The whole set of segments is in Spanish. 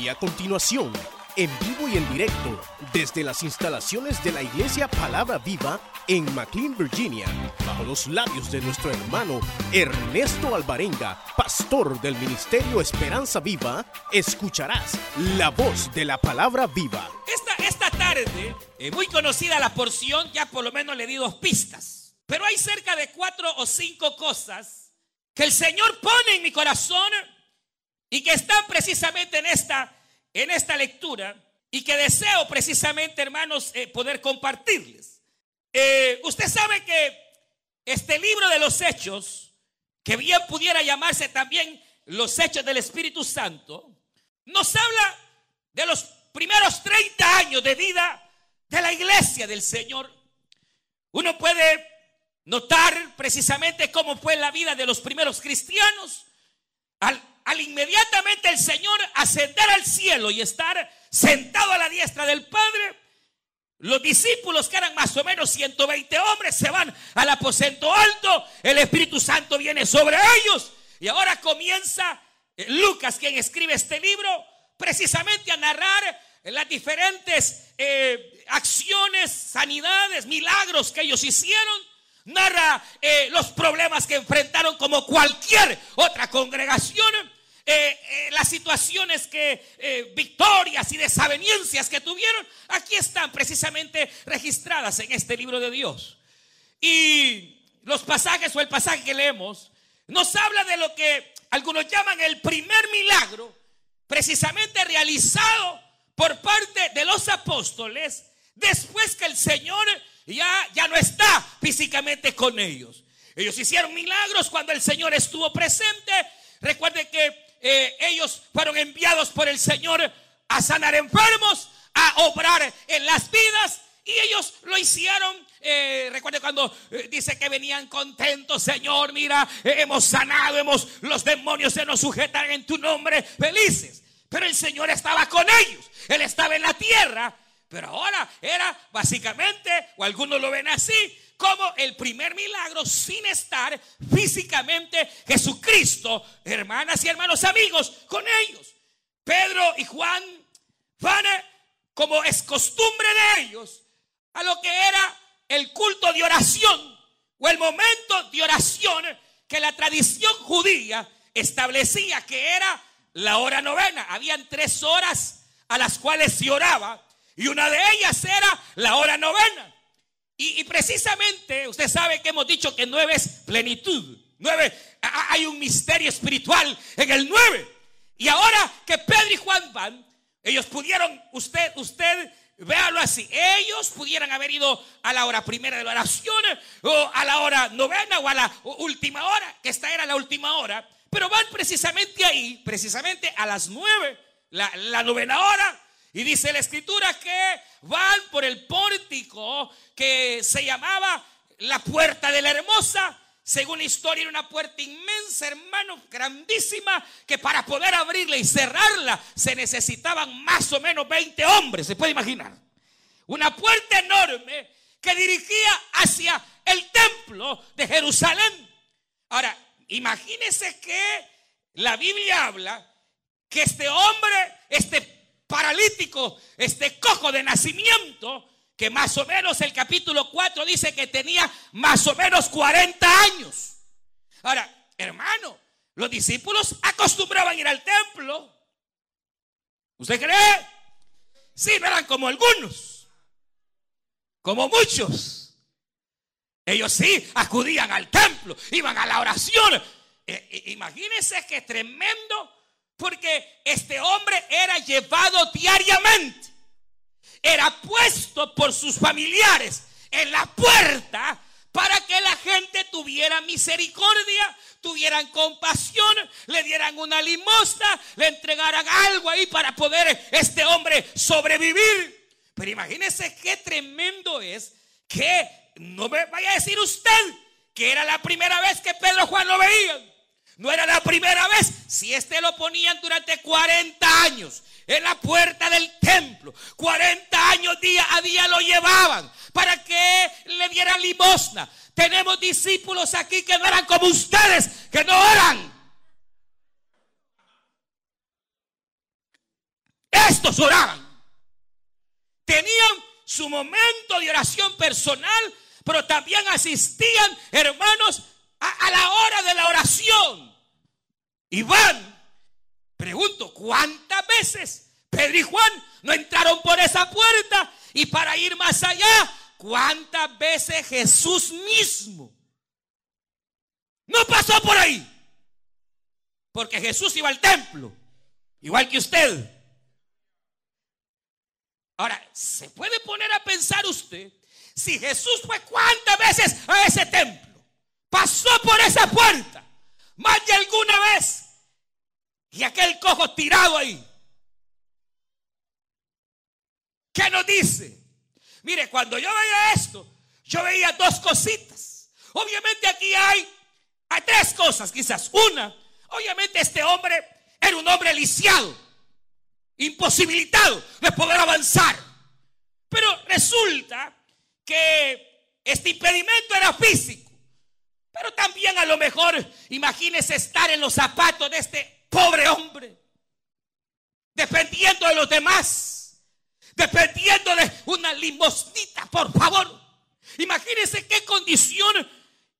Y a continuación, en vivo y en directo, desde las instalaciones de la Iglesia Palabra Viva en McLean, Virginia, bajo los labios de nuestro hermano Ernesto Alvarenga, pastor del Ministerio Esperanza Viva, escucharás la voz de la Palabra Viva. Esta, esta tarde, eh, muy conocida la porción, ya por lo menos le di dos pistas. Pero hay cerca de cuatro o cinco cosas que el Señor pone en mi corazón y que están precisamente en esta, en esta lectura y que deseo precisamente, hermanos, eh, poder compartirles. Eh, usted sabe que este libro de los hechos, que bien pudiera llamarse también los hechos del Espíritu Santo, nos habla de los primeros 30 años de vida de la iglesia del Señor. Uno puede notar precisamente cómo fue la vida de los primeros cristianos al al inmediatamente el Señor ascender al cielo y estar sentado a la diestra del Padre, los discípulos, que eran más o menos 120 hombres, se van al aposento alto, el Espíritu Santo viene sobre ellos y ahora comienza eh, Lucas, quien escribe este libro, precisamente a narrar las diferentes eh, acciones, sanidades, milagros que ellos hicieron narra eh, los problemas que enfrentaron como cualquier otra congregación. Eh, eh, las situaciones que, victorias y desavenencias que tuvieron, aquí están precisamente registradas en este libro de Dios. Y los pasajes o el pasaje que leemos nos habla de lo que algunos llaman el primer milagro, precisamente realizado por parte de los apóstoles después que el Señor ya, ya no está físicamente con ellos. Ellos hicieron milagros cuando el Señor estuvo presente. Recuerde que eh, ellos fueron enviados por el Señor a sanar enfermos, a obrar en las vidas. Y ellos lo hicieron. Eh, recuerde cuando eh, dice que venían contentos, Señor, mira, hemos sanado, hemos, los demonios se nos sujetan en tu nombre, felices. Pero el Señor estaba con ellos, Él estaba en la tierra. Pero ahora era básicamente, o algunos lo ven así, como el primer milagro sin estar físicamente Jesucristo, hermanas y hermanos amigos, con ellos. Pedro y Juan van, como es costumbre de ellos, a lo que era el culto de oración o el momento de oración que la tradición judía establecía que era la hora novena. Habían tres horas a las cuales se oraba y una de ellas era la hora novena. Y, precisamente usted sabe que hemos dicho que nueve es plenitud. Nueve, hay un misterio espiritual en el nueve. Y ahora que Pedro y Juan van, ellos pudieron, usted, usted, véalo así, ellos pudieran haber ido a la hora primera de la oración, o a la hora novena, o a la última hora, que esta era la última hora, pero van precisamente ahí, precisamente a las nueve, la, la novena hora, y dice la escritura que van por el pórtico que se llamaba la puerta de la hermosa. Según la historia era una puerta inmensa, hermano, grandísima, que para poder abrirla y cerrarla se necesitaban más o menos 20 hombres, se puede imaginar. Una puerta enorme que dirigía hacia el templo de Jerusalén. Ahora, imagínense que la Biblia habla que este hombre, este paralítico, este cojo de nacimiento, que más o menos el capítulo 4 dice que tenía más o menos 40 años. Ahora, hermano, los discípulos acostumbraban ir al templo. ¿Usted cree? Sí, no eran como algunos, como muchos. Ellos sí acudían al templo, iban a la oración. Eh, eh, imagínense que tremendo porque este hombre era llevado diariamente, era puesto por sus familiares en la puerta para que la gente tuviera misericordia, tuvieran compasión, le dieran una limosna, le entregaran algo ahí para poder este hombre sobrevivir. Pero imagínese qué tremendo es que no me vaya a decir usted que era la primera vez que Pedro Juan lo veían. No era la primera vez. Si este lo ponían durante 40 años en la puerta del templo, 40 años día a día lo llevaban para que le dieran limosna. Tenemos discípulos aquí que no eran como ustedes, que no eran. estos oraban. Tenían su momento de oración personal, pero también asistían, hermanos, a, la hora de la oración. Y van, pregunto, ¿cuántas veces Pedro y Juan no entraron por esa puerta? Y para ir más allá, ¿cuántas veces Jesús mismo no pasó por ahí? Porque Jesús iba al templo, igual que usted. Ahora, ¿se puede poner a pensar usted si Jesús fue cuántas veces a ese templo? Pasó por esa puerta más de alguna vez y aquel cojo tirado ahí. ¿Qué nos dice? Mire, cuando yo veía esto, yo veía dos cositas. Obviamente aquí hay, hay tres cosas, quizás. Una, obviamente este hombre era un hombre lisiado, imposibilitado de poder avanzar. Pero resulta que este impedimento era físico. Pero también a lo mejor imagínese estar en los zapatos de este pobre hombre, dependiendo de los demás, dependiendo de una limosnita, por favor. Imagínese qué condición,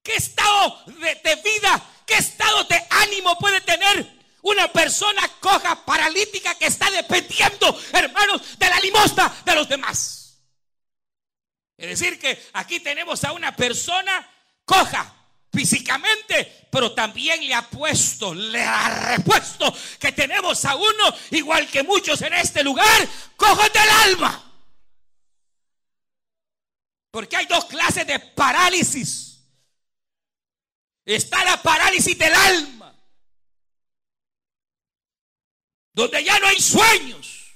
qué estado de, vida, qué estado de ánimo puede tener una persona coja, paralítica, que está dependiendo, hermanos, de la limosna de los demás. Es decir, que aquí tenemos a una persona coja, físicamente, pero también le ha puesto, le ha repuesto que tenemos a uno, igual que muchos en este lugar, cojos del alma. Porque hay dos clases de parálisis. Está la parálisis del alma, donde ya no hay sueños,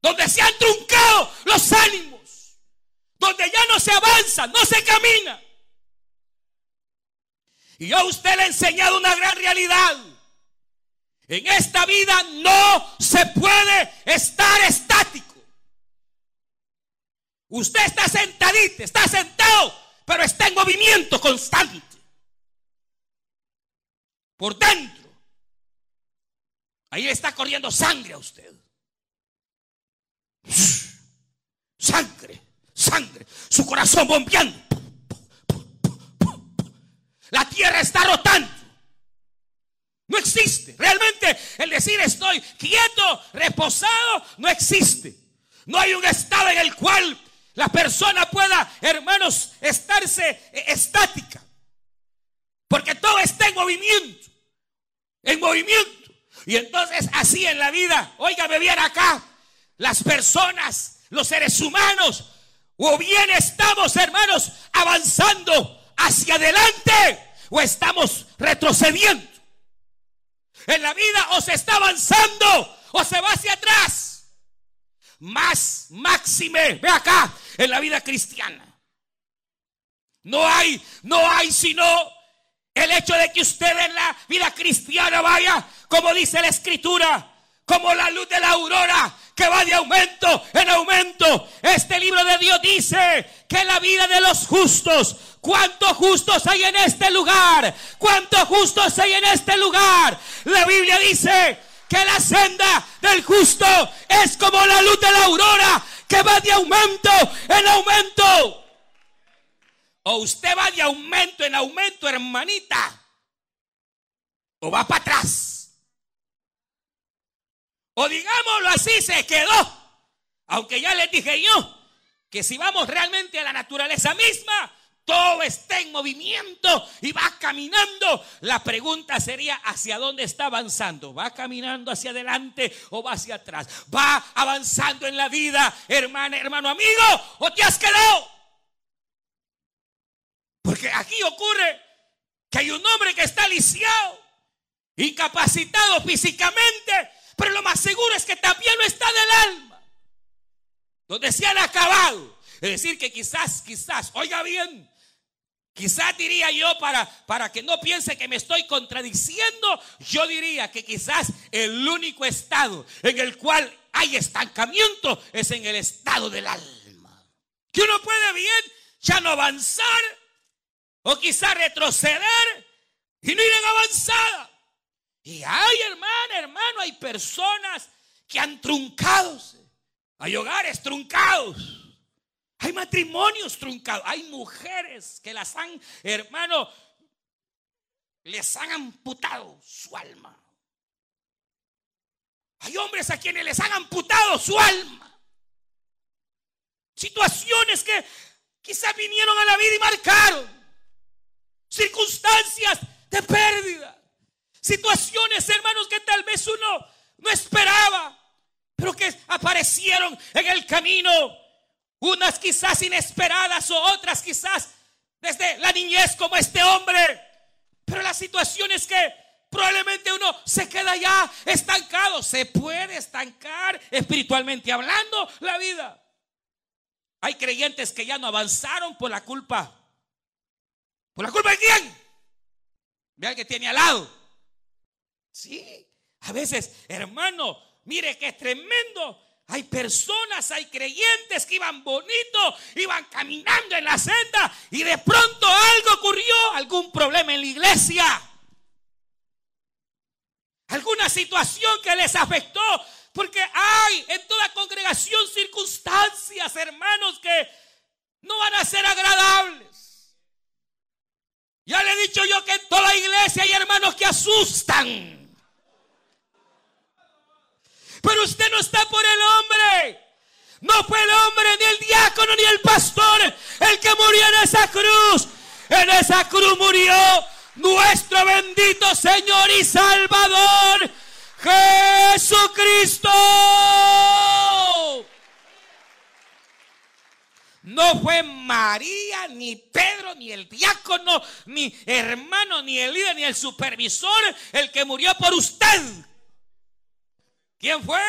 donde se han truncado los ánimos, donde ya no se avanza, no se camina. Y yo a usted le he enseñado una gran realidad. En esta vida no se puede estar estático. Usted está sentadito, está sentado, pero está en movimiento constante. Por dentro. Ahí le está corriendo sangre a usted. Sangre, sangre. Su corazón bombeando. La tierra está rotando. No existe. Realmente el decir estoy quieto, reposado, no existe. No hay un estado en el cual la persona pueda, hermanos, estarse estática. Porque todo está en movimiento. En movimiento. Y entonces así en la vida, óigame bien acá, las personas, los seres humanos, o bien estamos, hermanos, avanzando hacia adelante o estamos retrocediendo. En la vida o se está avanzando o se va hacia atrás. Más máxime, ve acá, en la vida cristiana. No hay, no hay sino el hecho de que usted en la vida cristiana vaya, como dice la escritura, como la luz de la aurora, que va de aumento en aumento. Este libro de Dios dice que la vida de los justos ¿Cuántos justos hay en este lugar? ¿Cuántos justos hay en este lugar? La Biblia dice que la senda del justo es como la luz de la aurora que va de aumento en aumento. O usted va de aumento en aumento, hermanita. O va para atrás. O digámoslo así, se quedó. Aunque ya les dije yo que si vamos realmente a la naturaleza misma, todo está en movimiento y va caminando. La pregunta sería, ¿hacia dónde está avanzando? ¿Va caminando hacia adelante o va hacia atrás? ¿Va avanzando en la vida, hermana, hermano, amigo? ¿O te has quedado? Porque aquí ocurre que hay un hombre que está lisiado, incapacitado físicamente, pero lo más seguro es que también lo está del alma, donde se han acabado. Es decir, que quizás, quizás, oiga bien, Quizás diría yo, para, para que no piense que me estoy contradiciendo, yo diría que quizás el único estado en el cual hay estancamiento es en el estado del alma. Que uno puede bien ya no avanzar o quizás retroceder y no ir en avanzada. Y hay, hermano, hermano, hay personas que han truncado. Hay hogares truncados. Hay matrimonios truncados. Hay mujeres que las han, hermano, les han amputado su alma. Hay hombres a quienes les han amputado su alma. Situaciones que quizás vinieron a la vida y marcaron. Circunstancias de pérdida. Situaciones, hermanos, que tal vez uno no esperaba, pero que aparecieron en el camino. Unas quizás inesperadas o otras quizás desde la niñez como este hombre. Pero la situación es que probablemente uno se queda ya estancado. Se puede estancar espiritualmente hablando la vida. Hay creyentes que ya no avanzaron por la culpa. ¿Por la culpa de quién? Vean que tiene al lado. Sí, a veces, hermano, mire que es tremendo. Hay personas, hay creyentes que iban bonito, iban caminando en la senda y de pronto algo ocurrió, algún problema en la iglesia. Alguna situación que les afectó, porque hay en toda congregación circunstancias, hermanos, que no van a ser agradables. Ya le he dicho yo que en toda iglesia hay hermanos que asustan. Pero usted no está por el hombre. No fue el hombre, ni el diácono, ni el pastor el que murió en esa cruz. En esa cruz murió nuestro bendito Señor y Salvador, Jesucristo. No fue María, ni Pedro, ni el diácono, ni hermano, ni el líder, ni el supervisor el que murió por usted. ¿Quién fue?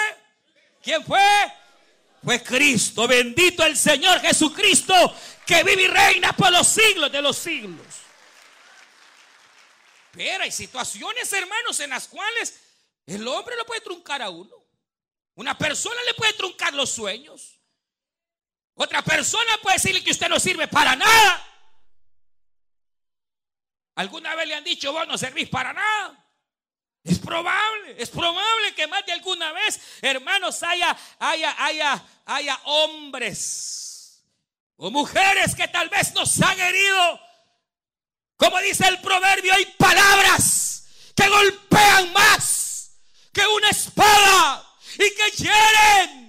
¿Quién fue? Fue Cristo, bendito el Señor Jesucristo, que vive y reina por los siglos de los siglos. Pero hay situaciones, hermanos, en las cuales el hombre lo puede truncar a uno. Una persona le puede truncar los sueños. Otra persona puede decirle que usted no sirve para nada. ¿Alguna vez le han dicho, vos no servís para nada? Es probable, es probable que más de alguna vez, hermanos, haya, haya, haya, haya hombres o mujeres que tal vez nos han herido. Como dice el proverbio, hay palabras que golpean más que una espada y que hieren.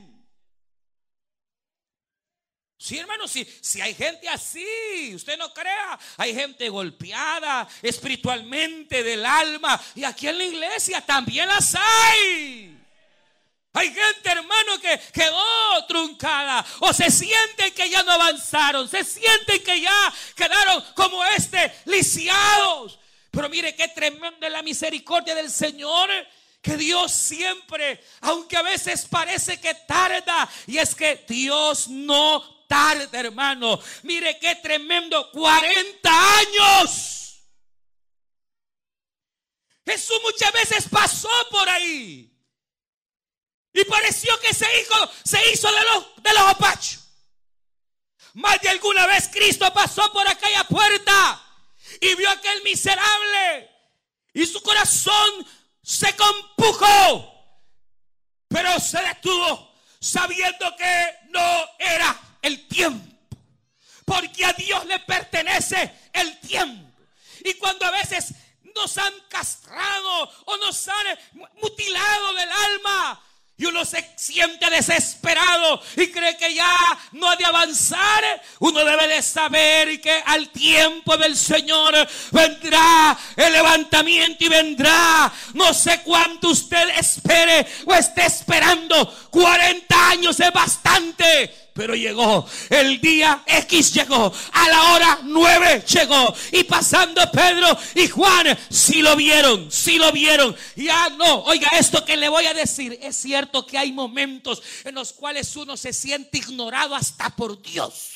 Sí, hermano, si, hay gente así, usted no crea, hay gente golpeada espiritualmente del alma y aquí en la iglesia también las hay. Hay gente, hermano, que quedó truncada o se sienten que ya no avanzaron, se sienten que ya quedaron como este, lisiados. Pero mire qué tremenda la misericordia del Señor que Dios siempre, aunque a veces parece que tarda, y es que Dios no tarde, hermano. Mire qué tremendo, 40 años. Jesús muchas veces pasó por ahí. Y pareció que se hizo, se hizo de los, de los opachos. Más de alguna vez Cristo pasó por aquella puerta y vio a aquel miserable. Y su corazón se compujó. Pero se detuvo sabiendo que no era el tiempo. Porque a Dios le pertenece el tiempo. Y cuando a veces nos han castrado o nos han mutilado del alma, y uno se siente desesperado y cree que ya no ha de avanzar, uno debe de saber que al tiempo del Señor vendrá el levantamiento y vendrá. No sé cuánto usted espere o esté esperando. 40 años es bastante pero llegó. El día X llegó. A la hora 9 llegó. Y pasando Pedro y Juan, si lo vieron, si lo vieron. Ya no, oiga, esto que le voy a decir, es cierto que hay momentos en los cuales uno se siente ignorado hasta por Dios.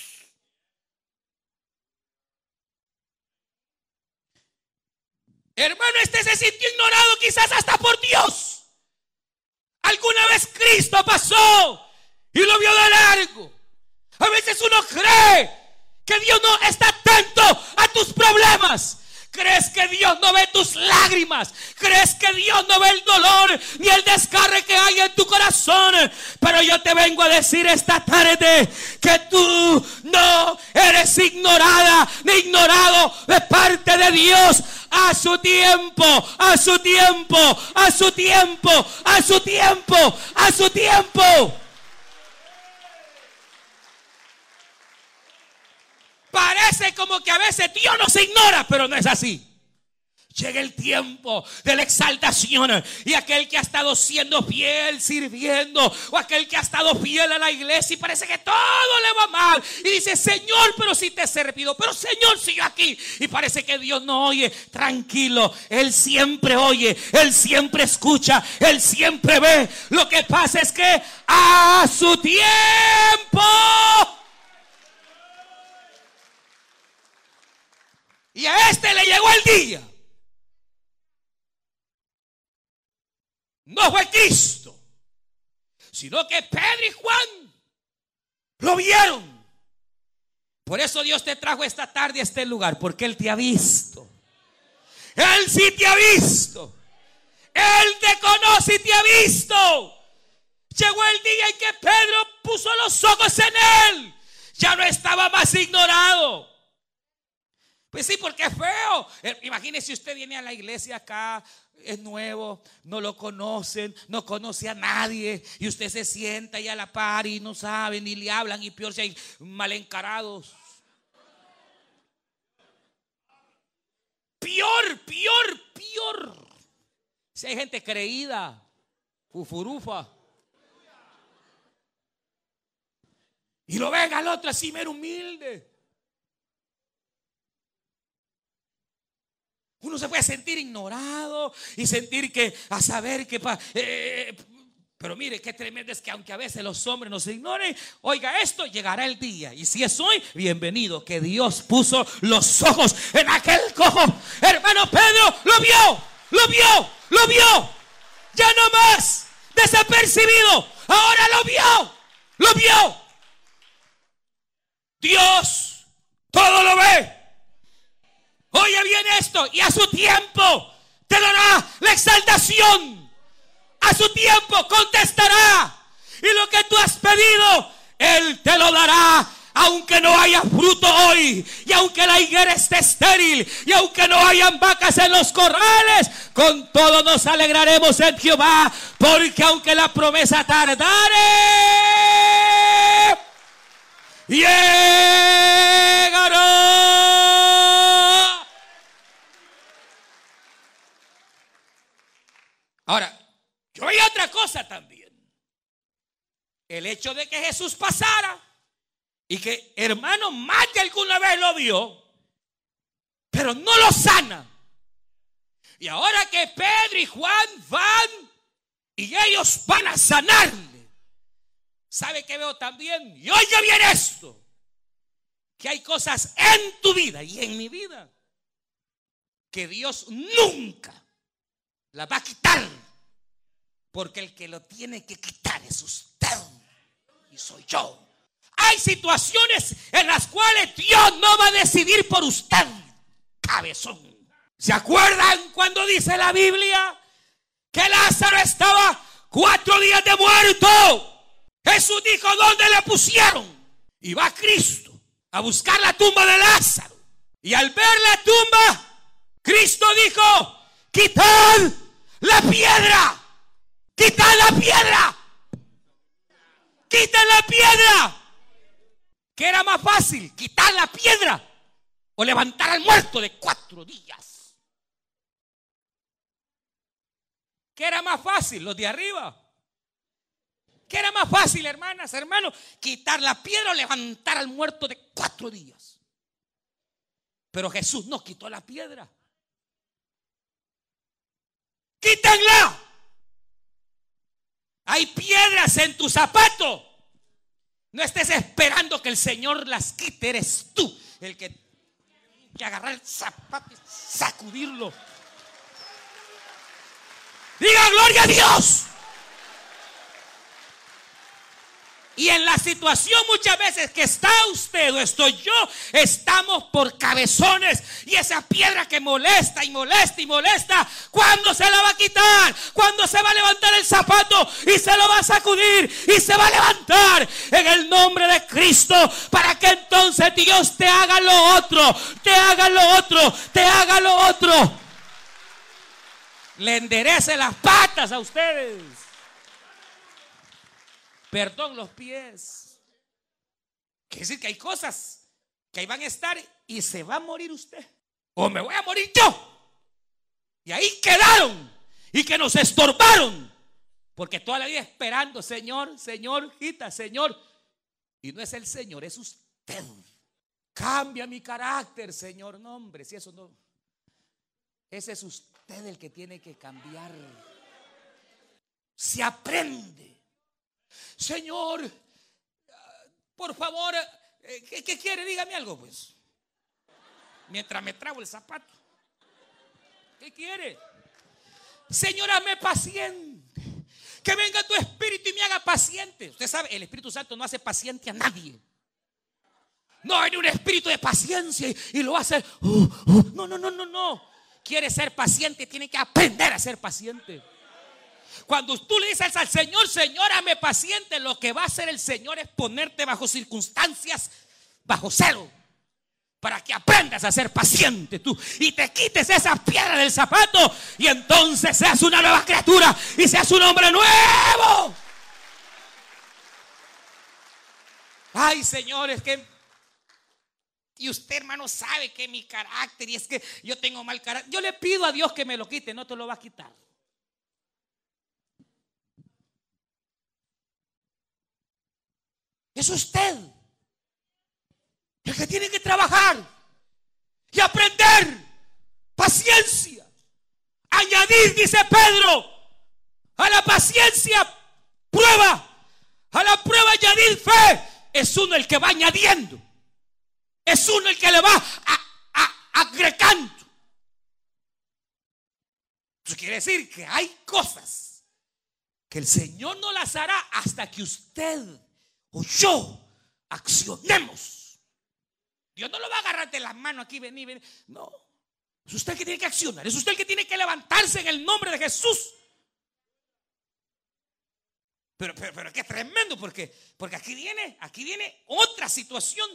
Hermano, este se sintió ignorado quizás hasta por Dios. Alguna vez Cristo pasó y lo vio de largo. A veces uno cree que Dios no está atento a tus problemas. ¿Crees que Dios no ve tus lágrimas? ¿Crees que Dios no ve el dolor ni el descarre que hay en tu corazón? decir esta tarde que tú no eres ignorada ni ignorado de parte de Dios a su tiempo, a su tiempo, a su tiempo, a su tiempo, a su tiempo. Parece como que a veces Dios nos ignora, pero no es así. Llega el tiempo de la exaltación y aquel que ha estado siendo fiel, sirviendo, o aquel que ha estado fiel a la iglesia y parece que todo le va mal. Y dice, Señor, pero si te he servido, pero Señor, sigue aquí. Y parece que Dios no oye. Tranquilo, Él siempre oye, Él siempre escucha, Él siempre ve. Lo que pasa es que a su tiempo. Y a este le llegó el día. No fue Cristo, sino que Pedro y Juan lo vieron. Por eso Dios te trajo esta tarde a este lugar, porque Él te ha visto. Él sí te ha visto. Él te conoce y te ha visto. Llegó el día en que Pedro puso los ojos en Él. Ya no estaba más ignorado. Pues sí, porque es feo. Eh, imagínese usted viene a la iglesia acá, es nuevo, no lo conocen, no conoce a nadie, y usted se sienta ahí a la par y no sabe, ni le hablan, y peor si hay mal encarados. Peor, peor, peor. Si hay gente creída, fufurufa. Y lo ven al otro así, mero humilde. Uno se puede sentir ignorado y sentir que a saber que... Eh, pero mire, qué tremendo es que aunque a veces los hombres nos ignoren, oiga esto, llegará el día. Y si es hoy, bienvenido, que Dios puso los ojos en aquel cojo. Hermano Pedro, lo vio, lo vio, lo vio. Ya no más, desapercibido. Ahora lo vio, lo vio. Dios todo lo ve. Oye bien esto, y a su tiempo te dará la exaltación. A su tiempo contestará. Y lo que tú has pedido, Él te lo dará. Aunque no haya fruto hoy, y aunque la higuera esté estéril, y aunque no hayan vacas en los corrales, con todo nos alegraremos en Jehová, porque aunque la promesa tardare, llegará. Ahora, yo hay otra cosa también. El hecho de que Jesús pasara y que hermano más de alguna vez lo vio, pero no lo sana. Y ahora que Pedro y Juan van y ellos van a sanarle. ¿Sabe qué veo también? Y oye bien esto. Que hay cosas en tu vida y en mi vida que Dios nunca la va a quitar. Porque el que lo tiene que quitar es usted y soy yo. Hay situaciones en las cuales Dios no va a decidir por usted, cabezón. ¿Se acuerdan cuando dice la Biblia que Lázaro estaba cuatro días de muerto? Jesús dijo, ¿dónde le pusieron? Y va Cristo a buscar la tumba de Lázaro. Y al ver la tumba, Cristo dijo, quitad la piedra. Quitad la piedra. Quitad la piedra. ¿Qué era más fácil? Quitar la piedra o levantar al muerto de cuatro días. ¿Qué era más fácil? Los de arriba. ¿Qué era más fácil, hermanas, hermanos? Quitar la piedra o levantar al muerto de cuatro días. Pero Jesús no quitó la piedra. Quítenla. Hay piedras en tu zapato. No estés esperando que el Señor las quite. Eres tú el que que agarrar el zapato y sacudirlo. Diga gloria a Dios. Y en la situación muchas veces que está usted o estoy yo, estamos por cabezones. Y esa piedra que molesta y molesta y molesta, ¿cuándo se la va a quitar? ¿Cuándo se va a levantar el zapato y se lo va a sacudir y se va a levantar en el nombre de Cristo para que entonces Dios te haga lo otro, te haga lo otro, te haga lo otro. Le enderece las patas a ustedes perdón, los pies. Quiere decir que hay cosas que ahí van a estar y se va a morir usted. O me voy a morir yo. Y ahí quedaron. Y que nos estorbaron. Porque toda la vida esperando, Señor, Señor, quita, Señor. Y no es el Señor, es usted. Cambia mi carácter, Señor. No, hombre, si eso no. Ese es usted el que tiene que cambiar. Se aprende Señor, por favor, eh, ¿qué, quiere? Dígame algo, pues. Mientras me trago el zapato. ¿Qué quiere? Señor, hazme paciente. Que venga tu espíritu y me haga paciente. Usted sabe, el Espíritu Santo no hace paciente a nadie. No hay un espíritu de paciencia y, lo hace. Uh, uh. no, no, no, no, no. Quiere ser paciente, tiene que aprender a ser paciente. Cuando tú le dices al Señor, Señor, hazme paciente, lo que va a hacer el Señor es ponerte bajo circunstancias, bajo celo, para que aprendas a ser paciente tú y te quites esa piedra del zapato y entonces seas una nueva criatura y seas un hombre nuevo. Ay, Señor, es que y usted, hermano, sabe que mi carácter y es que yo tengo mal carácter. Yo le pido a Dios que me lo quite, no te lo va a quitar. Es usted el que tiene que trabajar y aprender paciencia. Añadir, dice Pedro, a la paciencia prueba. A la prueba añadir fe. Es uno el que va añadiendo. Es uno el que le va agregando. Eso quiere decir que hay cosas que el Señor no las hará hasta que usted o yo accionemos. Dios no lo va a agarrar de las manos aquí, venir, venir. No. Es usted el que tiene que accionar. Es usted el que tiene que levantarse en el nombre de Jesús. Pero, pero, pero qué tremendo, porque, porque aquí viene, aquí viene otra situación.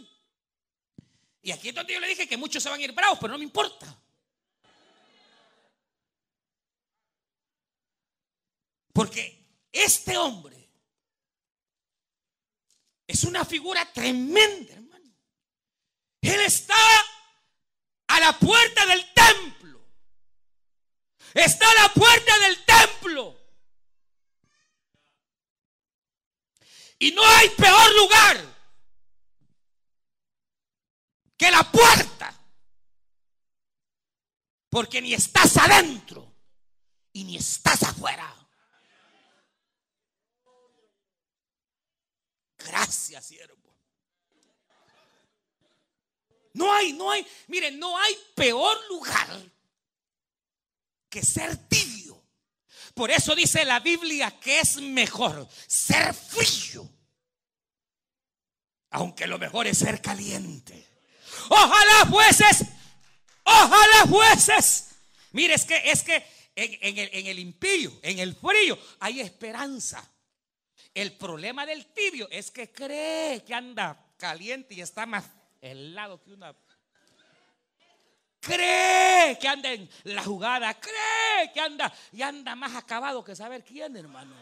Y aquí es donde yo le dije que muchos se van a ir bravos, pero no me importa. Porque este hombre es una figura tremenda, hermano. Él está a la puerta del templo. Está a la puerta del templo. Y no hay peor lugar que la puerta. Porque ni estás adentro y ni estás afuera. Siervo. No hay, no hay, miren, no hay peor lugar que ser tibio. Por eso dice la Biblia que es mejor ser frío, aunque lo mejor es ser caliente. Ojalá jueces, ojalá jueces. Mire, es que, es que en, el, en el imperio, en el frío, hay esperanza. El problema del tibio es que cree que anda caliente y está más helado que una... Cree que anda en la jugada, cree que anda y anda más acabado que saber quién, hermano.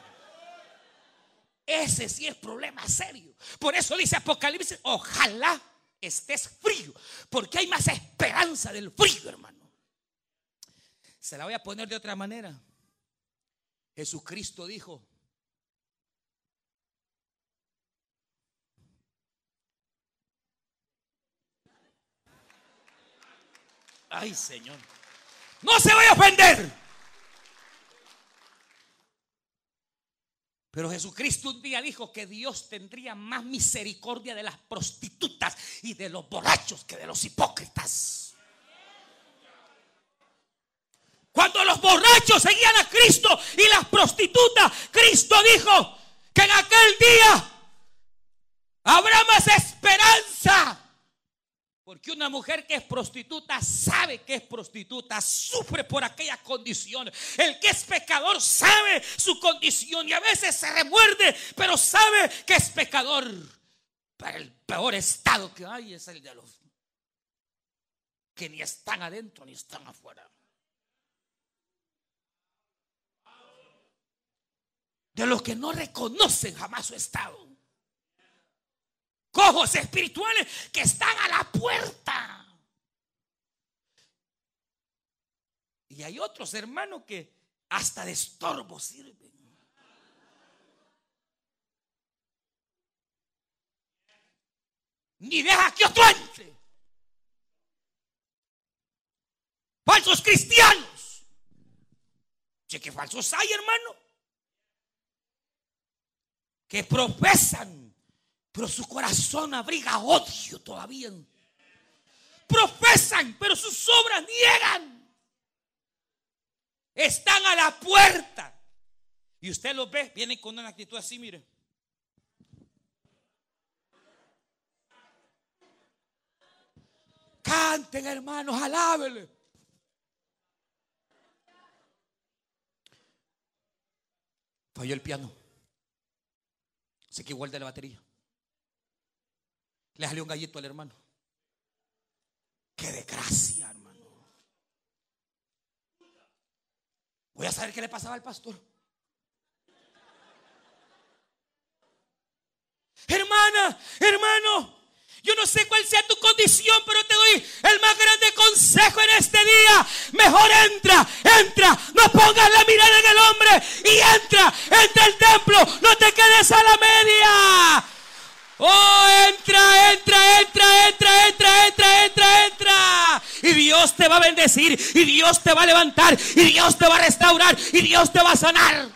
Ese sí es problema serio. Por eso dice Apocalipsis, ojalá estés frío, porque hay más esperanza del frío, hermano. Se la voy a poner de otra manera. Jesucristo dijo, Ay, Señor. No se vaya a ofender. Pero Jesucristo un día dijo que Dios tendría más misericordia de las prostitutas y de los borrachos que de los hipócritas. Cuando los borrachos seguían a Cristo y las prostitutas, Cristo dijo que en aquel día Habrá más esperanza. Porque una mujer que es prostituta sabe que es prostituta, sufre por aquella condición. El que es pecador sabe su condición y a veces se remuerde, pero sabe que es pecador. Pero el peor estado que hay es el de los que ni están adentro ni están afuera. De los que no reconocen jamás su estado cojos espirituales que están a la puerta. Y hay otros hermanos que hasta de estorbo sirven. Ni deja que otro entre. Falsos cristianos. Che, que falsos hay, hermano. Que profesan pero su corazón abriga odio todavía. Profesan, pero sus obras niegan. Están a la puerta. Y usted los ve, vienen con una actitud así, mire. Canten, hermanos, alábele. Falló el piano. Se igual de la batería. Le salió un gallito al hermano. Qué desgracia, hermano. Voy a saber qué le pasaba al pastor. Hermana, hermano, yo no sé cuál sea tu condición, pero te doy el más grande consejo en este día. Mejor entra, entra, no pongas la mirada en el hombre y entra, entra al templo, no te quedes a la media. Oh, entra, entra, entra, entra, entra, entra, entra, entra. Y Dios te va a bendecir, y Dios te va a levantar, y Dios te va a restaurar, y Dios te va a sanar.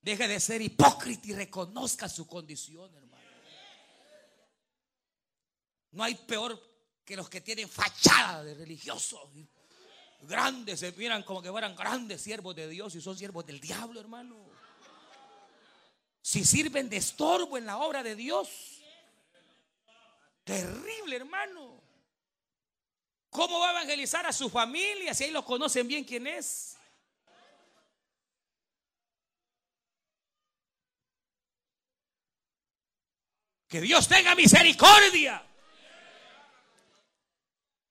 Deje de ser hipócrita y reconozca su condición, hermano. No hay peor que los que tienen fachada de religiosos. Grandes, se miran como que fueran grandes siervos de Dios y son siervos del diablo, hermano si sirven de estorbo en la obra de Dios. Terrible, hermano. ¿Cómo va a evangelizar a su familia si ahí lo conocen bien quién es? Que Dios tenga misericordia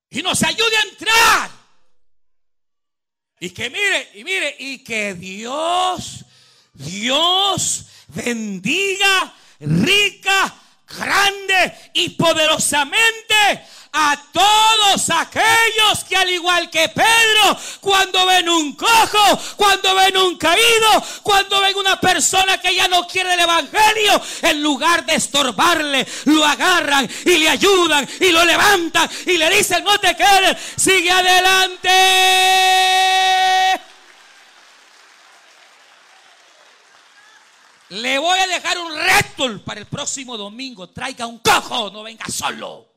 y nos ayude a entrar. Y que mire, y mire, y que Dios, Dios bendiga rica, grande y poderosamente a todos aquellos que al igual que Pedro, cuando ven un cojo, cuando ven un caído, cuando ven una persona que ya no quiere el evangelio, en lugar de estorbarle, lo agarran y le ayudan y lo levantan y le dicen no te quedes, sigue adelante. Le voy a dejar un reto para el próximo domingo. Traiga un cojo, no venga solo.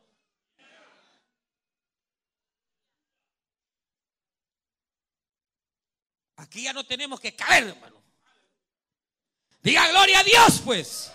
Aquí ya no tenemos que caer, hermano. Diga gloria a Dios, pues.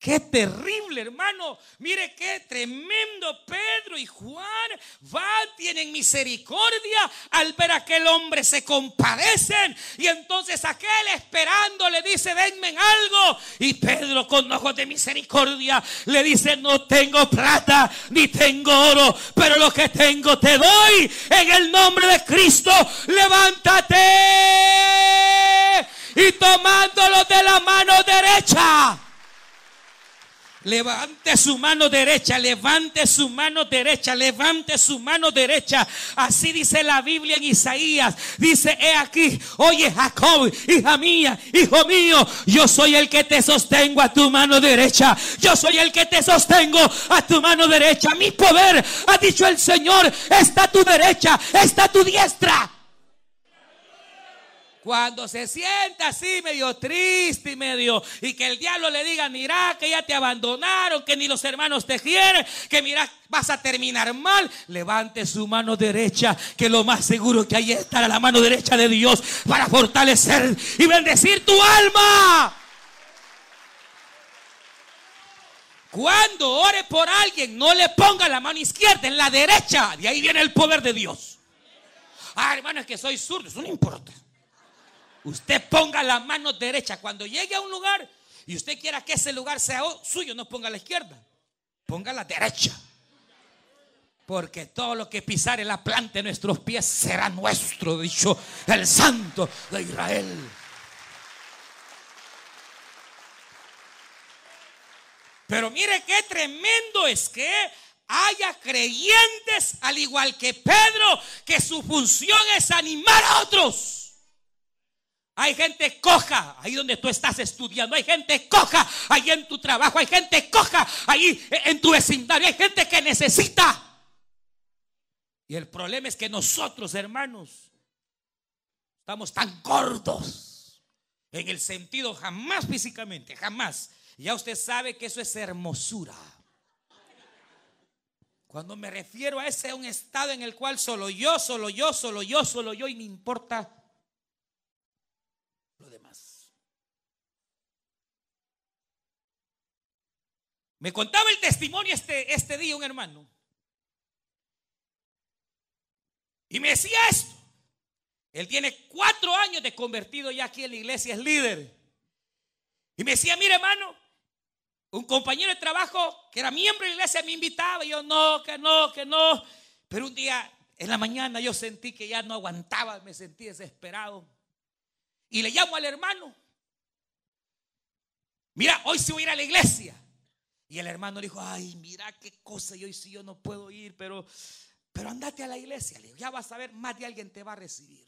Qué terrible, hermano. Mire qué tremendo. Pedro y Juan van, tienen misericordia al ver a aquel hombre se compadecen. Y entonces aquel esperando le dice, denme algo. Y Pedro con ojos de misericordia le dice, no tengo plata ni tengo oro, pero lo que tengo te doy. En el nombre de Cristo, levántate. Y tomándolo de la mano derecha Levante su mano derecha, levante su mano derecha, levante su mano derecha. Así dice la Biblia en Isaías. Dice, he aquí, oye Jacob, hija mía, hijo mío, yo soy el que te sostengo a tu mano derecha. Yo soy el que te sostengo a tu mano derecha. Mi poder, ha dicho el Señor, está a tu derecha, está a tu diestra. Cuando se sienta así medio triste y medio y que el diablo le diga, mira que ya te abandonaron, que ni los hermanos te quieren, que mira vas a terminar mal, levante su mano derecha, que lo más seguro que ahí estará la mano derecha de Dios para fortalecer y bendecir tu alma. Cuando ore por alguien, no le ponga la mano izquierda, en la derecha. De ahí viene el poder de Dios. Ah, hermano, es que soy zurdo, eso no importa. Usted ponga la mano derecha. Cuando llegue a un lugar y usted quiera que ese lugar sea suyo, no ponga la izquierda, ponga la derecha. Porque todo lo que pisare la planta de nuestros pies será nuestro, dicho el Santo de Israel. Pero mire qué tremendo es que haya creyentes, al igual que Pedro, que su función es animar a otros. Hay gente coja ahí donde tú estás estudiando. Hay gente coja ahí en tu trabajo. Hay gente coja ahí en tu vecindario. Hay gente que necesita. Y el problema es que nosotros, hermanos, estamos tan gordos en el sentido jamás físicamente, jamás ya usted sabe que eso es hermosura. Cuando me refiero a ese un estado en el cual solo yo, solo yo, solo yo, solo yo y me importa lo demás. Me contaba el testimonio este, este día un hermano. Y me decía esto. Él tiene cuatro años de convertido ya aquí en la iglesia, es líder. Y me decía, mire hermano, un compañero de trabajo que era miembro de la iglesia me invitaba y yo no, que no, que no. Pero un día en la mañana yo sentí que ya no aguantaba, me sentí desesperado. Y le llamo al hermano. Mira, hoy sí voy a ir a la iglesia. Y el hermano dijo, ay, mira qué cosa, y hoy sí yo no puedo ir, pero, pero andate a la iglesia. Le digo, ya vas a ver, más de alguien te va a recibir.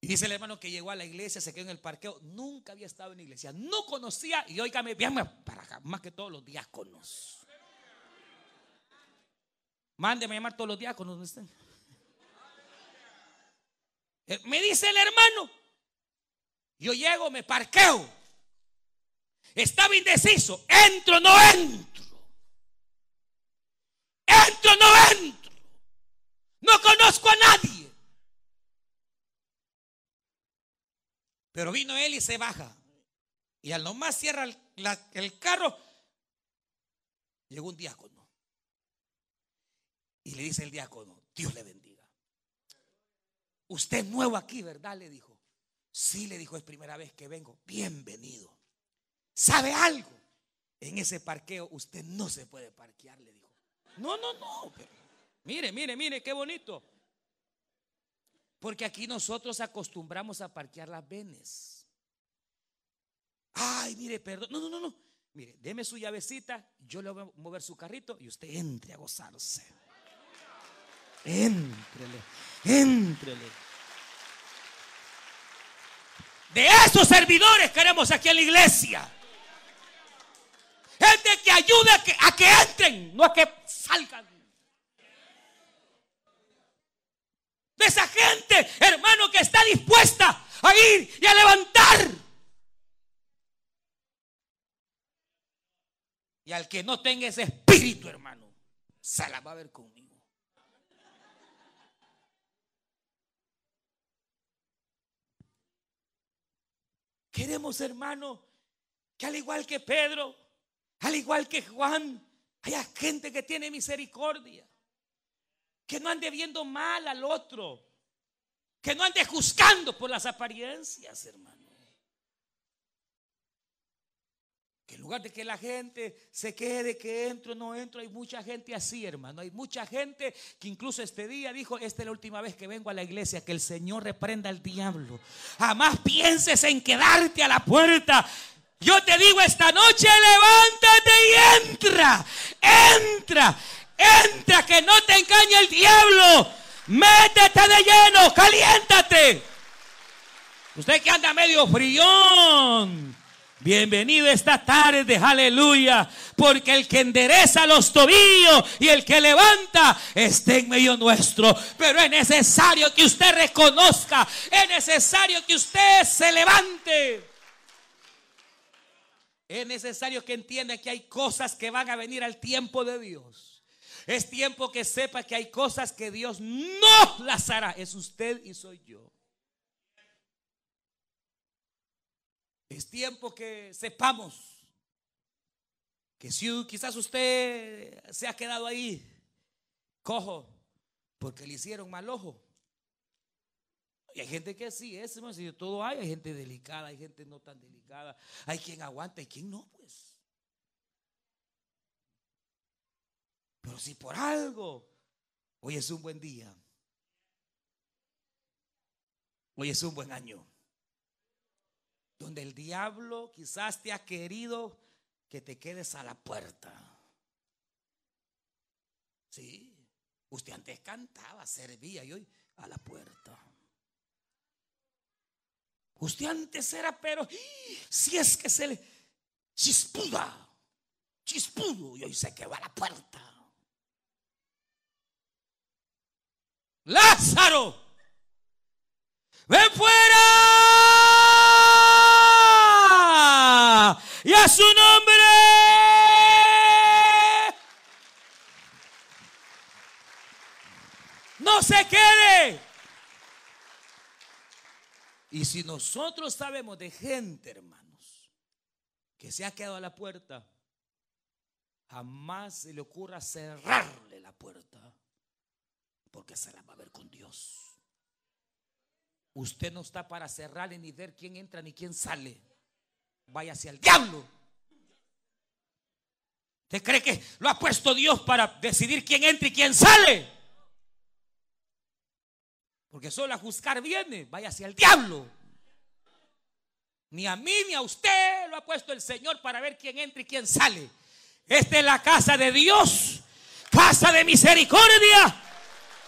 Y dice el hermano que llegó a la iglesia, se quedó en el parqueo, nunca había estado en la iglesia, no conocía, y oígame, véanme para acá, más que todos los diáconos. Mándeme a llamar todos los diáconos. Eh, me dice el hermano, yo llego, me parqueo, estaba indeciso, entro, no entro, entro, no entro, no conozco a nadie. Pero vino él y se baja. Y al nomás cierra el, carro, llegó un diácono. Y le dice el diácono, Dios le bendiga. Usted es nuevo aquí, ¿verdad? Le dijo. Sí, le dijo, es primera vez que vengo. Bienvenido. ¿Sabe algo? En ese parqueo usted no se puede parquear, le dijo. No, no, no. mire, mire, mire, qué bonito. Porque aquí nosotros acostumbramos a parquear las venes. Ay, mire, perdón. No, no, no, no. Mire, deme su llavecita, yo le voy a mover su carrito y usted entre a gozarse. Entrele, entrele. De esos servidores queremos aquí en la iglesia. Gente que ayude a que, entren, no a que salgan. de esa gente, hermano, que está dispuesta a ir y a levantar. Y al que no tenga ese espíritu, hermano, se la va a ver conmigo. Queremos, hermano, que al igual que Pedro, al igual que Juan, haya gente que tiene misericordia. Que no ande viendo mal al otro. Que no ande juzgando por las apariencias, hermano. Que en lugar de que la gente se quede, que entro, no entro, hay mucha gente así, hermano. Hay mucha gente que incluso este día dijo, esta es la última vez que vengo a la iglesia, que el Señor reprenda al diablo. Jamás pienses en quedarte a la puerta. Yo te digo esta noche, levántate y entra, entra. Entra, que no te engañe el diablo. Métete de lleno, caliéntate. Usted que anda medio frión. Bienvenido esta tarde, aleluya. Porque el que endereza los tobillos y el que levanta está en medio nuestro. Pero es necesario que usted reconozca, es necesario que usted se levante. Es necesario que entienda que hay cosas que van a venir al tiempo de Dios. Es tiempo que sepa que hay cosas que Dios no las hará. Es usted y soy yo. Es tiempo que sepamos que si quizás usted se ha quedado ahí cojo porque le hicieron mal ojo. Y hay gente que sí es, si todo hay, hay gente delicada, hay gente no tan delicada, hay quien aguanta y quien no, pues. Pero si por algo, hoy es un buen día, hoy es un buen año, donde el diablo quizás te ha querido que te quedes a la puerta. Sí, usted antes cantaba, servía y hoy a la puerta. Usted antes era, pero si es que se le chispuda, chispudo y hoy se quedó a la puerta. Lázaro, ven fuera. Y a su nombre. No se quede. Y si nosotros sabemos de gente, hermanos, que se ha quedado a la puerta, jamás se le ocurra cerrarle la puerta, porque se la va a ver con Dios. Usted no está para cerrarle ni ver quién entra ni quién sale. Vaya hacia el diablo. ¿Usted cree que lo ha puesto Dios para decidir quién entra y quién sale? Porque solo a juzgar viene, vaya hacia el diablo. Ni a mí ni a usted lo ha puesto el Señor para ver quién entra y quién sale. Esta es la casa de Dios, casa de misericordia.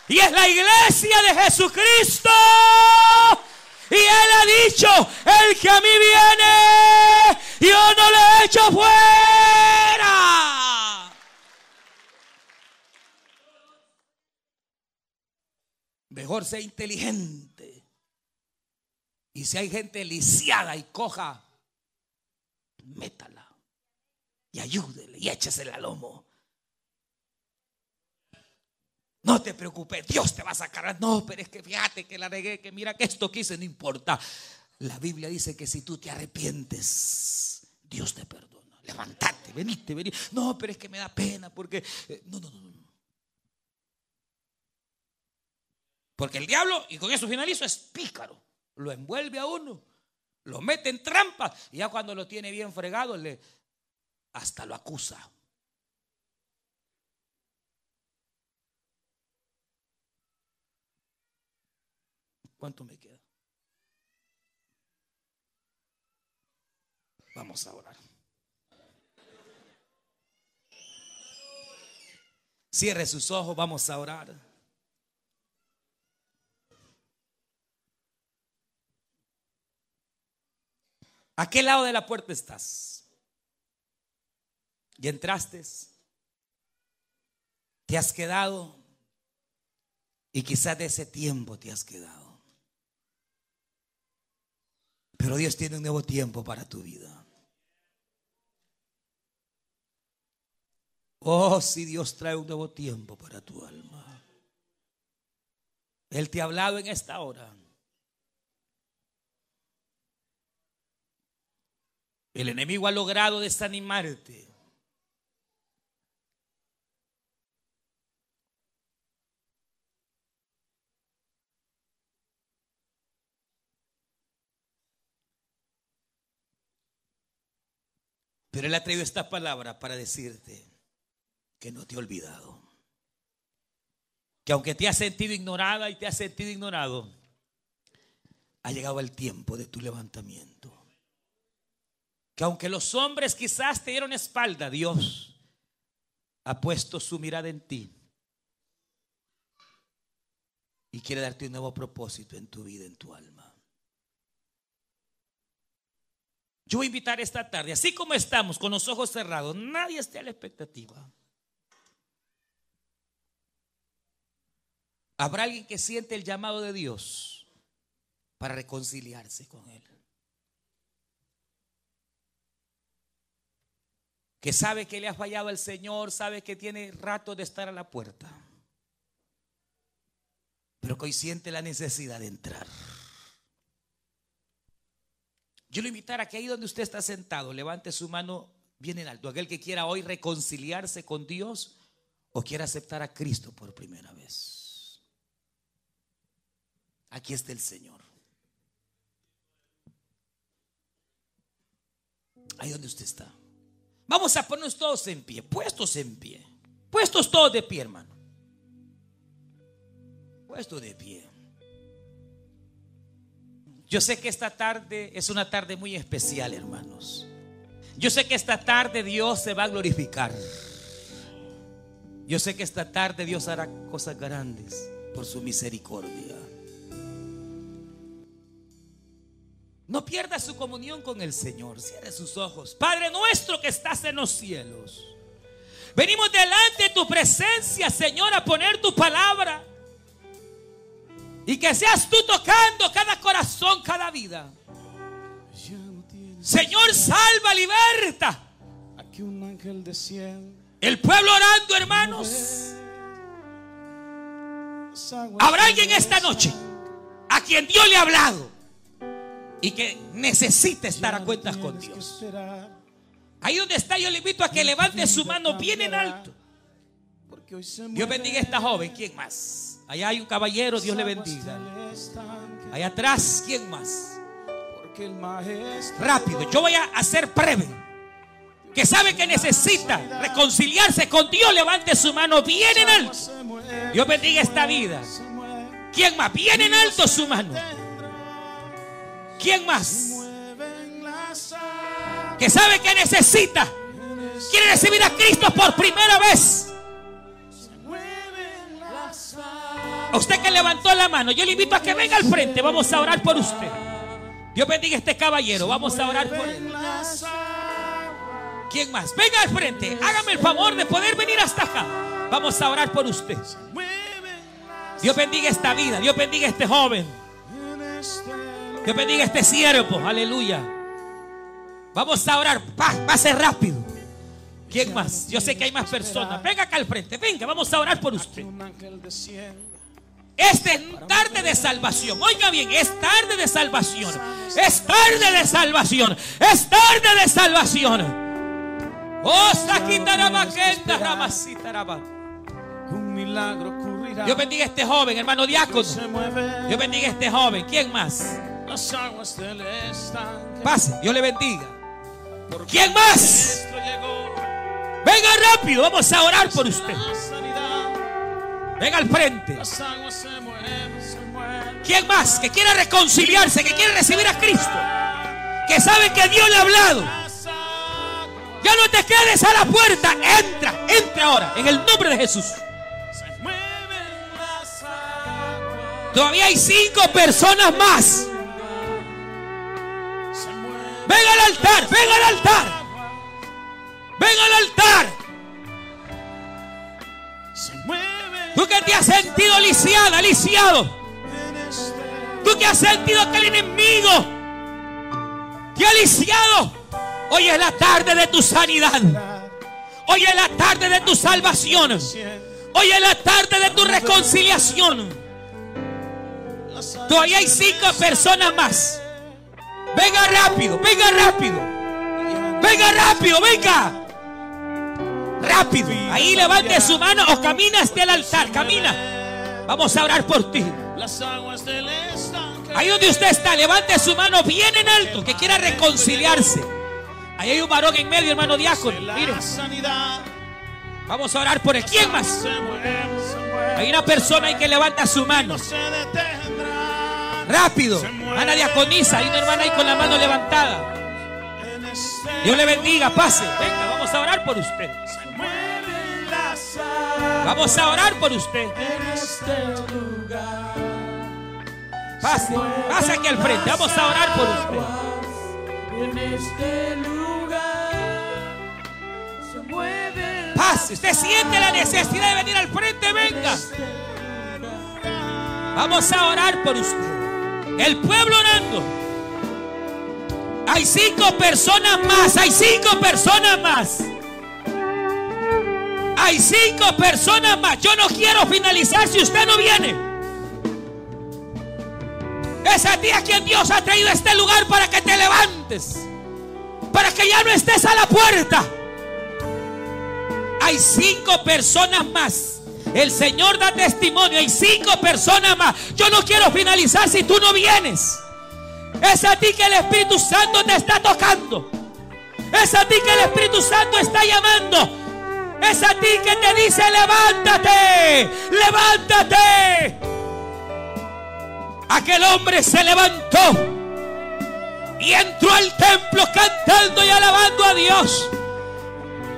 Y es la iglesia de Jesucristo. Y Él ha dicho, el que a mí viene, yo no le echo fuera. Mejor sea inteligente. Y si hay gente lisiada y coja, métala. Y ayúdele y échesela al lomo. No te preocupes, Dios te va a sacar. No, pero es que fíjate que la regué, que mira que esto quise, no importa. La Biblia dice que si tú te arrepientes, Dios te perdona. Levantate, venite, venite. No, pero es que me da pena porque... Eh, no, no, no. Porque el diablo, y con eso finalizo, es pícaro. Lo envuelve a uno, lo mete en trampa y ya cuando lo tiene bien fregado, le, hasta lo acusa. ¿Cuánto me queda? Vamos a orar. Cierre sus ojos, vamos a orar. ¿A qué lado de la puerta estás? Y entraste, te has quedado y quizás de ese tiempo te has quedado. Pero Dios tiene un nuevo tiempo para tu vida. Oh, si Dios trae un nuevo tiempo para tu alma. Él te ha hablado en esta hora. El enemigo ha logrado desanimarte. Pero Él ha traído esta palabra para decirte que no te he olvidado. Que aunque te has sentido ignorada y te has sentido ignorado, ha llegado el tiempo de tu levantamiento que aunque los hombres quizás te dieron espalda, Dios ha puesto su mirada en ti y quiere darte un nuevo propósito en tu vida, en tu alma. Yo voy a invitar esta tarde, así como estamos con los ojos cerrados, nadie esté a la expectativa. Habrá alguien que siente el llamado de Dios para reconciliarse con Él. Que sabe que le ha fallado al Señor, sabe que tiene rato de estar a la puerta, pero que hoy siente la necesidad de entrar. Yo le invitar a que ahí donde usted está sentado, levante su mano bien en alto. Aquel que quiera hoy reconciliarse con Dios o quiera aceptar a Cristo por primera vez. Aquí está el Señor. Ahí donde usted está. Vamos a ponernos todos en pie, puestos en pie. Puestos todos de pie, hermano. Puestos de pie. Yo sé que esta tarde es una tarde muy especial, hermanos. Yo sé que esta tarde Dios se va a glorificar. Yo sé que esta tarde Dios hará cosas grandes por su misericordia. No pierda su comunión con el Señor. Cierre sus ojos. Padre nuestro que estás en los cielos. Venimos delante de tu presencia, Señor, a poner tu palabra. Y que seas tú tocando cada corazón, cada vida. Señor, salva, liberta. Aquí un ángel. El pueblo orando, hermanos. Habrá alguien esta noche a quien Dios le ha hablado y que necesita estar a cuentas con Dios. Ahí donde está, yo le invito a que levante su mano bien en alto. Dios bendiga a esta joven. ¿Quién más? Allá hay un caballero, Dios le bendiga. Allá atrás, ¿quién más? Rápido, yo voy a hacer breve. Que sabe que necesita reconciliarse con Dios, levante su mano bien en alto. Dios bendiga esta vida. ¿Quién más? Bien en alto su mano. ¿Quién más? Que sabe que necesita. Quiere recibir a Cristo por primera vez. A usted que levantó la mano, yo le invito a que venga al frente. Vamos a orar por usted. Dios bendiga a este caballero. Vamos a orar por él. ¿Quién más? Venga al frente. Hágame el favor de poder venir hasta acá. Vamos a orar por usted. Dios bendiga esta vida. Dios bendiga a este joven. Dios bendiga a este siervo. Aleluya. Vamos a orar. Pase rápido. ¿Quién más? Yo sé que hay más personas. Venga acá al frente. Venga, vamos a orar por usted. Esta es tarde de salvación. Oiga bien, es tarde de salvación. Es tarde de salvación. Es tarde de salvación. Oh, Un milagro ocurrirá. Dios bendiga a este joven, hermano diácono. Dios bendiga a este joven. ¿Quién más? Las aguas del estanque. Pase, Dios le bendiga. ¿Quién más? Venga rápido, vamos a orar por usted. Venga al frente. ¿Quién más que quiera reconciliarse, que quiere recibir a Cristo? Que sabe que Dios le ha hablado. Ya no te quedes a la puerta. Entra, entra ahora, en el nombre de Jesús. Todavía hay cinco personas más. Venga al altar, venga al altar. Venga al altar. Tú que te has sentido lisiada, lisiado. Tú que has sentido que el enemigo te ha lisiado. Hoy es la tarde de tu sanidad. Hoy es la tarde de tu salvación. Hoy es la tarde de tu reconciliación. Todavía hay cinco personas más. Venga rápido, venga rápido. Venga rápido, venga. Rápido. Ahí levante su mano o camina hasta el altar. Camina. Vamos a orar por ti. Ahí donde usted está, levante su mano bien en alto, que quiera reconciliarse. Ahí hay un varón en medio, hermano diácono. Mire. Vamos a orar por él. ¿Quién más? Hay una persona ahí que levanta su mano. Rápido. Ana diaconisa. Hay una hermana ahí con la mano levantada. Dios le bendiga. Pase. Venga, vamos a orar por usted. Vamos a orar por usted. Pase, pase aquí al frente. Vamos a orar por usted. En este lugar Pase, usted siente la necesidad de venir al frente, venga. Vamos a orar por usted. El pueblo orando. Hay cinco personas más, hay cinco personas más. Hay cinco personas más. Yo no quiero finalizar si usted no viene. Es a ti a quien Dios ha traído a este lugar para que te levantes. para que ya no estés a la puerta. Hay cinco personas más. El Señor da testimonio. Hay cinco personas más. Yo no quiero finalizar si tú no vienes. Es a ti que el Espíritu Santo te está tocando. Es a ti que el Espíritu Santo está llamando. Es a ti que te dice, levántate, levántate. Aquel hombre se levantó y entró al templo cantando y alabando a Dios.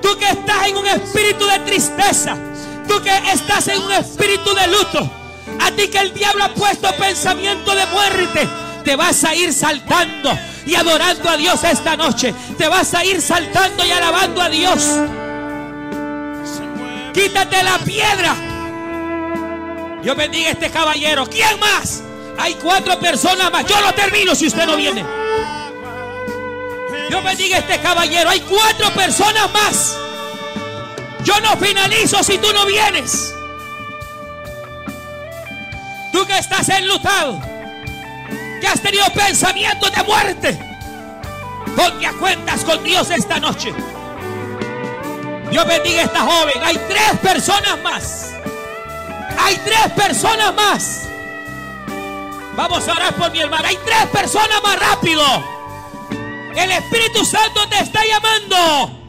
Tú que estás en un espíritu de tristeza, tú que estás en un espíritu de luto, a ti que el diablo ha puesto pensamiento de muerte, te vas a ir saltando y adorando a Dios esta noche. Te vas a ir saltando y alabando a Dios. Quítate la piedra. Dios bendiga a este caballero. ¿Quién más? Hay cuatro personas más. Yo lo termino si usted no viene. Dios bendiga a este caballero. Hay cuatro personas más. Yo no finalizo si tú no vienes. Tú que estás enlutado, que has tenido pensamientos de muerte, ponte a cuentas con Dios esta noche. Dios bendiga a esta joven. Hay tres personas más. Hay tres personas más. Vamos a orar por mi hermana. Hay tres personas más rápido. El Espíritu Santo te está llamando.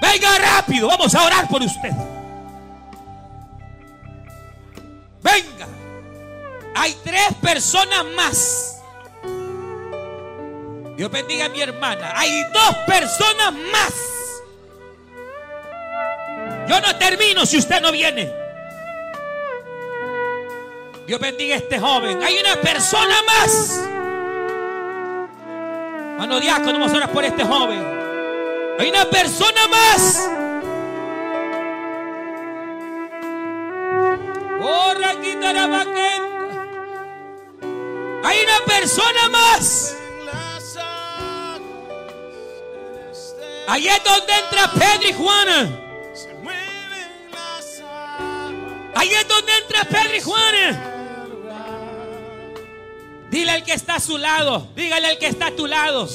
Venga rápido. Vamos a orar por usted. Venga. Hay tres personas más. Dios bendiga a mi hermana. Hay dos personas más. Yo no termino si usted no viene. Dios bendiga a este joven. Hay una persona más. Mano diácono, vamos a orar por este joven. Hay una persona más. Hay una persona más. Ahí es donde entra Pedro y Juana. Ahí es donde entra Pedro y Juana. Dile al que está a su lado. Dígale al que está a tu lado.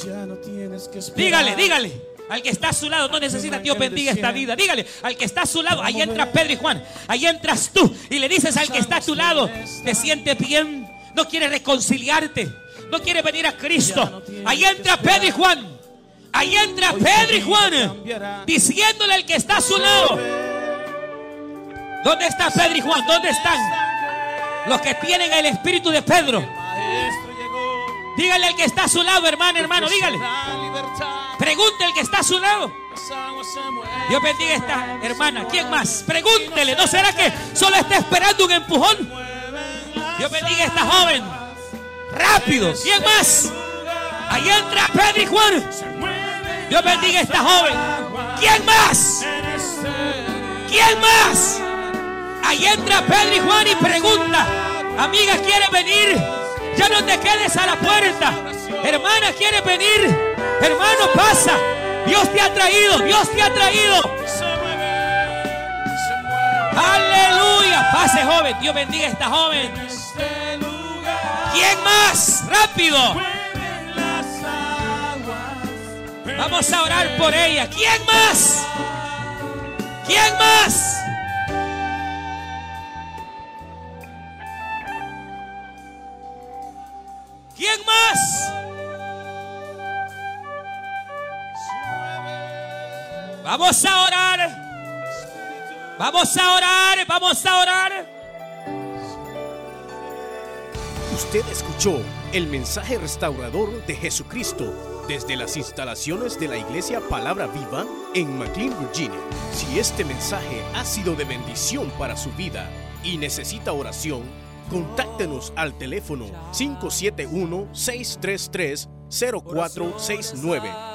Dígale, dígale. Al que está a su lado, no necesita Dios bendiga esta vida. Dígale, al que está a su lado, ahí entra Pedro y Juan. Ahí entras tú y le dices al que está a tu lado, te sientes bien, no quiere reconciliarte, no quiere venir a Cristo. Ahí entra Pedro y Juan. Ahí entra Pedro y Juan diciéndole al que está a su lado. ¿Dónde está Pedro y Juan? ¿Dónde están? Los que tienen el espíritu de Pedro. Dígale al que está a su lado, hermano, hermano, dígale. Pregunte al que está a su lado. Dios bendiga a esta hermana. ¿Quién más? Pregúntele. ¿No será que solo está esperando un empujón? Dios bendiga a esta joven. Rápido. ¿Quién más? Ahí entra Pedro y Juan. Dios bendiga a esta joven. ¿Quién más? ¿Quién más? Ahí entra Pedro y Juan y pregunta. Amiga, ¿quieres venir? Ya no te quedes a la puerta. Hermana, ¿quieres venir? Hermano, pasa. Dios te ha traído. Dios te ha traído. Aleluya. Pase, joven. Dios bendiga a esta joven. ¿Quién más? Rápido. Vamos a orar por ella. ¿Quién más? ¿Quién más? ¿Quién más? Vamos a orar. Vamos a orar. Vamos a orar. Usted escuchó el mensaje restaurador de Jesucristo desde las instalaciones de la iglesia Palabra Viva en McLean, Virginia. Si este mensaje ha sido de bendición para su vida y necesita oración, contáctenos al teléfono 571-633-0469.